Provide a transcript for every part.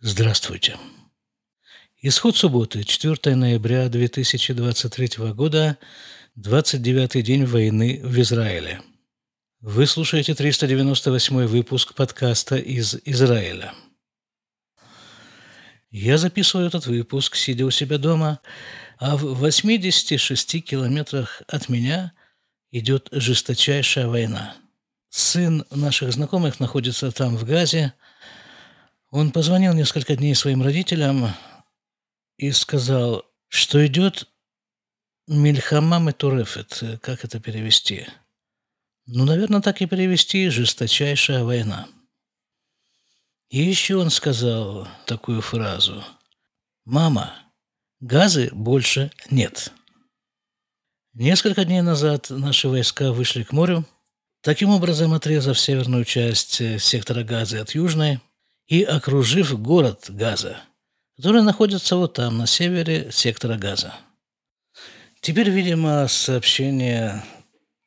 Здравствуйте. Исход субботы, 4 ноября 2023 года, 29-й день войны в Израиле. Вы слушаете 398 выпуск подкаста из Израиля. Я записываю этот выпуск, сидя у себя дома, а в 86 километрах от меня идет жесточайшая война. Сын наших знакомых находится там, в Газе – он позвонил несколько дней своим родителям и сказал, что идет Мильхама Метурефет. Как это перевести? Ну, наверное, так и перевести «жесточайшая война». И еще он сказал такую фразу. «Мама, газы больше нет». Несколько дней назад наши войска вышли к морю, таким образом отрезав северную часть сектора Газы от южной – и окружив город Газа, который находится вот там, на севере сектора Газа. Теперь, видимо, сообщение,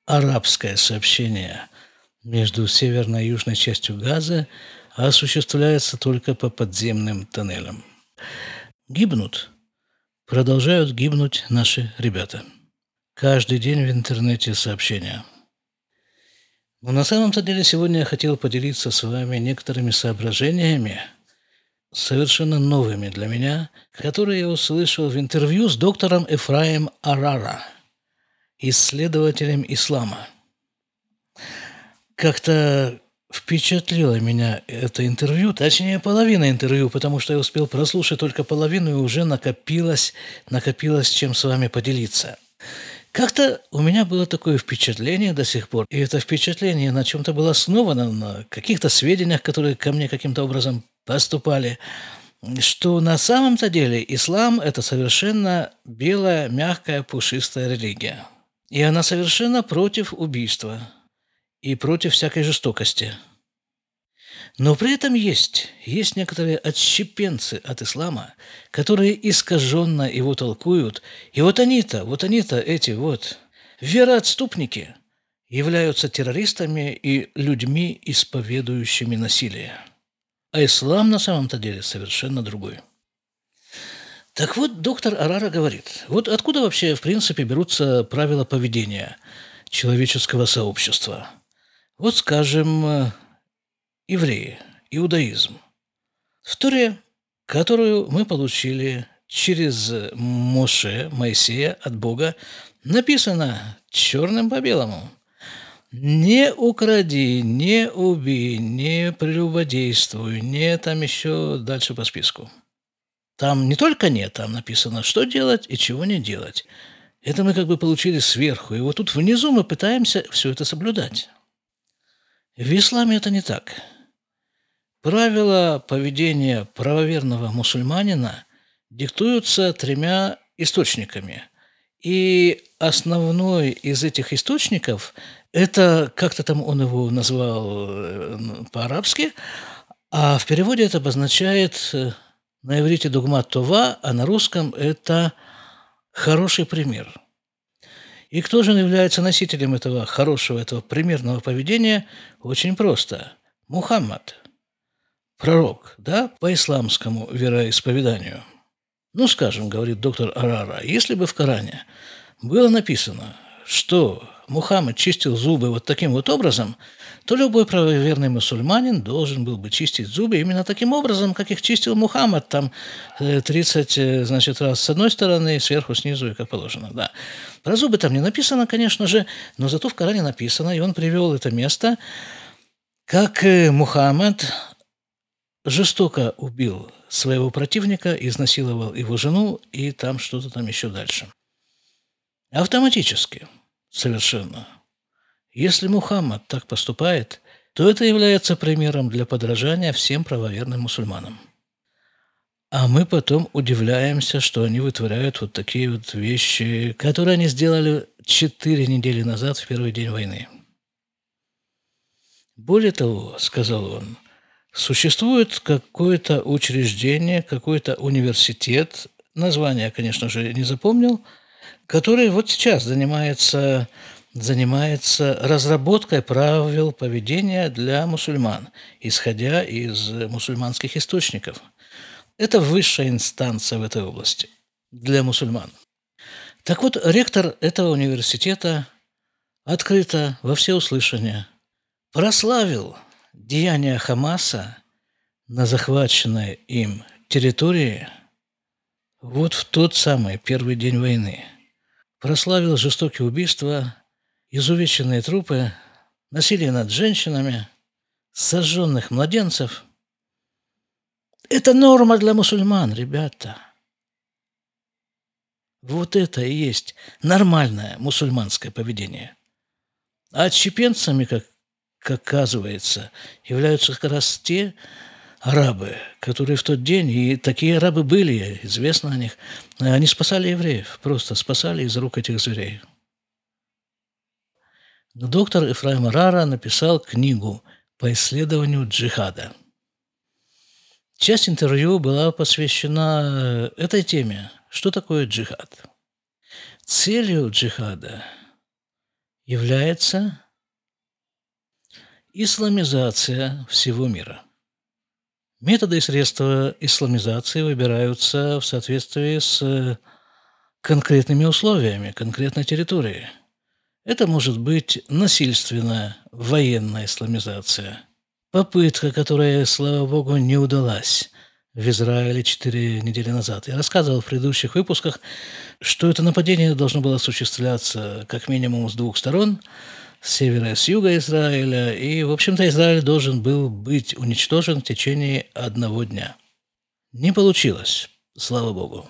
арабское сообщение между северной и южной частью Газа осуществляется только по подземным тоннелям. Гибнут, продолжают гибнуть наши ребята. Каждый день в интернете сообщения – но на самом-то деле сегодня я хотел поделиться с вами некоторыми соображениями, совершенно новыми для меня, которые я услышал в интервью с доктором Эфраем Арара, исследователем ислама. Как-то впечатлило меня это интервью, точнее половина интервью, потому что я успел прослушать только половину и уже накопилось, накопилось чем с вами поделиться – как-то у меня было такое впечатление до сих пор, и это впечатление на чем-то было основано, на каких-то сведениях, которые ко мне каким-то образом поступали, что на самом-то деле ислам – это совершенно белая, мягкая, пушистая религия. И она совершенно против убийства и против всякой жестокости – но при этом есть, есть некоторые отщепенцы от ислама, которые искаженно его толкуют. И вот они-то, вот они-то, эти вот вероотступники, являются террористами и людьми, исповедующими насилие. А ислам на самом-то деле совершенно другой. Так вот, доктор Арара говорит, вот откуда вообще, в принципе, берутся правила поведения человеческого сообщества? Вот, скажем, евреи, иудаизм. В Туре, которую мы получили через Моше, Моисея от Бога, написано черным по белому. Не укради, не убей, не прелюбодействуй, не там еще дальше по списку. Там не только нет, там написано, что делать и чего не делать. Это мы как бы получили сверху. И вот тут внизу мы пытаемся все это соблюдать. В исламе это не так. Правила поведения правоверного мусульманина диктуются тремя источниками. И основной из этих источников – это, как-то там он его назвал э, по-арабски, а в переводе это обозначает э, на иврите дугмат това, а на русском это хороший пример. И кто же является носителем этого хорошего, этого примерного поведения? Очень просто. Мухаммад – пророк, да, по исламскому вероисповеданию. Ну, скажем, говорит доктор Арара, если бы в Коране было написано, что Мухаммад чистил зубы вот таким вот образом, то любой правоверный мусульманин должен был бы чистить зубы именно таким образом, как их чистил Мухаммад, там 30, э, э, значит, раз с одной стороны, сверху, снизу и как положено, да. Про зубы там не написано, конечно же, но зато в Коране написано, и он привел это место, как э, Мухаммад жестоко убил своего противника, изнасиловал его жену и там что-то там еще дальше. Автоматически, совершенно. Если Мухаммад так поступает, то это является примером для подражания всем правоверным мусульманам. А мы потом удивляемся, что они вытворяют вот такие вот вещи, которые они сделали четыре недели назад, в первый день войны. Более того, сказал он, Существует какое-то учреждение, какой-то университет, название конечно же, не запомнил, который вот сейчас занимается, занимается разработкой правил поведения для мусульман, исходя из мусульманских источников. Это высшая инстанция в этой области для мусульман. Так вот, ректор этого университета открыто во всеуслышание прославил деяния Хамаса на захваченной им территории вот в тот самый первый день войны. Прославил жестокие убийства, изувеченные трупы, насилие над женщинами, сожженных младенцев. Это норма для мусульман, ребята – вот это и есть нормальное мусульманское поведение. А отщепенцами, как, как оказывается, являются как раз те арабы, которые в тот день, и такие арабы были, известно о них, они спасали евреев, просто спасали из рук этих зверей. Доктор Ифраим Рара написал книгу по исследованию джихада. Часть интервью была посвящена этой теме – что такое джихад? Целью джихада является исламизация всего мира. Методы и средства исламизации выбираются в соответствии с конкретными условиями, конкретной территории. Это может быть насильственная военная исламизация, попытка, которая, слава богу, не удалась – в Израиле четыре недели назад. Я рассказывал в предыдущих выпусках, что это нападение должно было осуществляться как минимум с двух сторон, с севера и с юга Израиля, и, в общем-то, Израиль должен был быть уничтожен в течение одного дня. Не получилось, слава богу.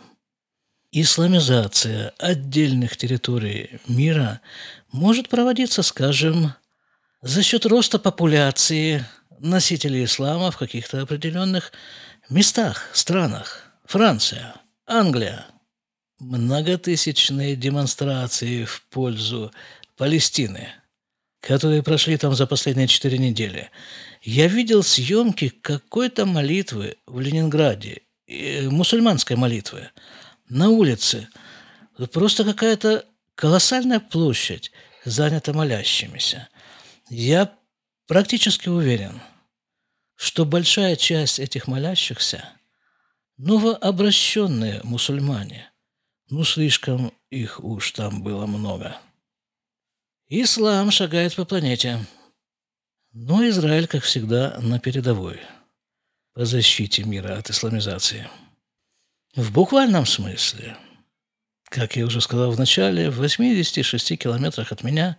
Исламизация отдельных территорий мира может проводиться, скажем, за счет роста популяции носителей ислама в каких-то определенных местах, странах. Франция, Англия. Многотысячные демонстрации в пользу Палестины, которые прошли там за последние четыре недели. Я видел съемки какой-то молитвы в Ленинграде, мусульманской молитвы, на улице. Просто какая-то колоссальная площадь занята молящимися. Я практически уверен – что большая часть этих молящихся – новообращенные мусульмане. Ну, слишком их уж там было много. Ислам шагает по планете. Но Израиль, как всегда, на передовой по защите мира от исламизации. В буквальном смысле, как я уже сказал в начале, в 86 километрах от меня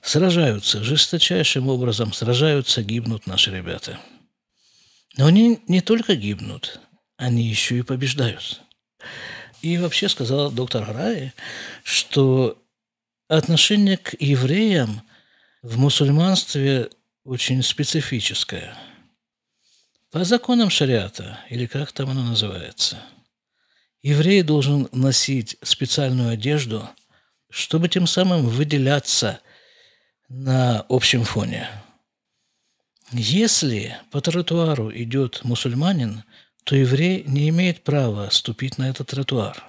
сражаются, жесточайшим образом сражаются, гибнут наши ребята – но они не только гибнут, они еще и побеждают. И вообще сказал доктор Харари, что отношение к евреям в мусульманстве очень специфическое. По законам шариата, или как там оно называется, еврей должен носить специальную одежду, чтобы тем самым выделяться на общем фоне – если по тротуару идет мусульманин, то еврей не имеет права ступить на этот тротуар.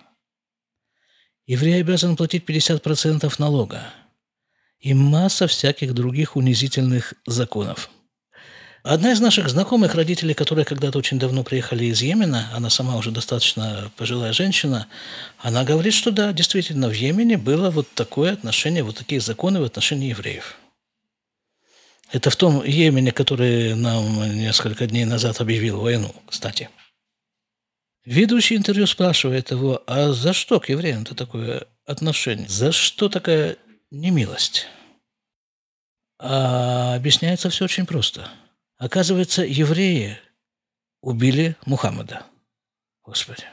Еврей обязан платить 50% налога и масса всяких других унизительных законов. Одна из наших знакомых родителей, которые когда-то очень давно приехали из Йемена, она сама уже достаточно пожилая женщина, она говорит, что да, действительно, в Йемене было вот такое отношение, вот такие законы в отношении евреев – это в том Йемене, который нам несколько дней назад объявил войну, кстати. Ведущий интервью спрашивает его, а за что к евреям-то такое отношение? За что такая немилость? А объясняется все очень просто. Оказывается, евреи убили Мухаммада. Господи.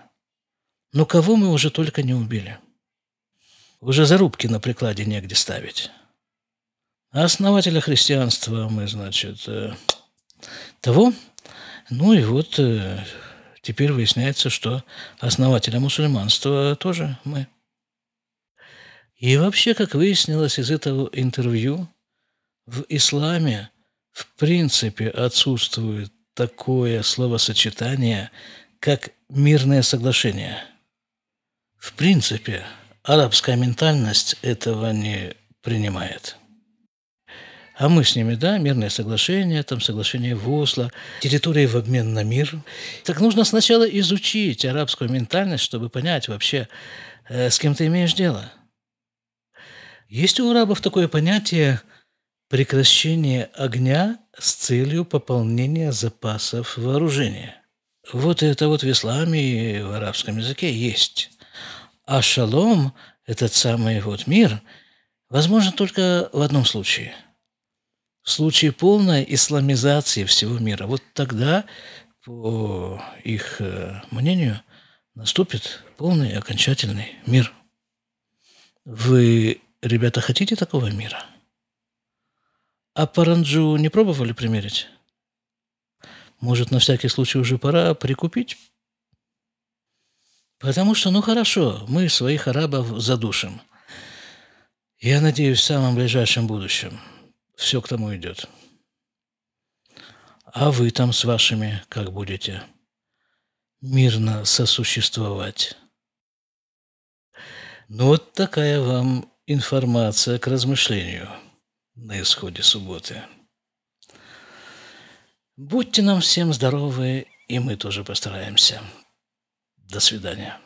Ну кого мы уже только не убили? Уже зарубки на прикладе негде ставить. А основателя христианства мы, значит, э, того. Ну и вот э, теперь выясняется, что основателя мусульманства тоже мы. И вообще, как выяснилось из этого интервью, в исламе в принципе отсутствует такое словосочетание, как мирное соглашение. В принципе, арабская ментальность этого не принимает. А мы с ними, да, мирное соглашение, там соглашение в Осло, территории в обмен на мир. Так нужно сначала изучить арабскую ментальность, чтобы понять вообще, э, с кем ты имеешь дело. Есть у арабов такое понятие прекращение огня с целью пополнения запасов вооружения. Вот это вот в исламе и в арабском языке есть. А шалом, этот самый вот мир, возможно только в одном случае – в случае полной исламизации всего мира, вот тогда, по их э, мнению, наступит полный окончательный мир. Вы, ребята, хотите такого мира? А паранджу не пробовали примерить? Может, на всякий случай уже пора прикупить? Потому что, ну хорошо, мы своих арабов задушим. Я надеюсь, в самом ближайшем будущем – все к тому идет. А вы там с вашими как будете мирно сосуществовать? Ну вот такая вам информация к размышлению на исходе субботы. Будьте нам всем здоровы, и мы тоже постараемся. До свидания.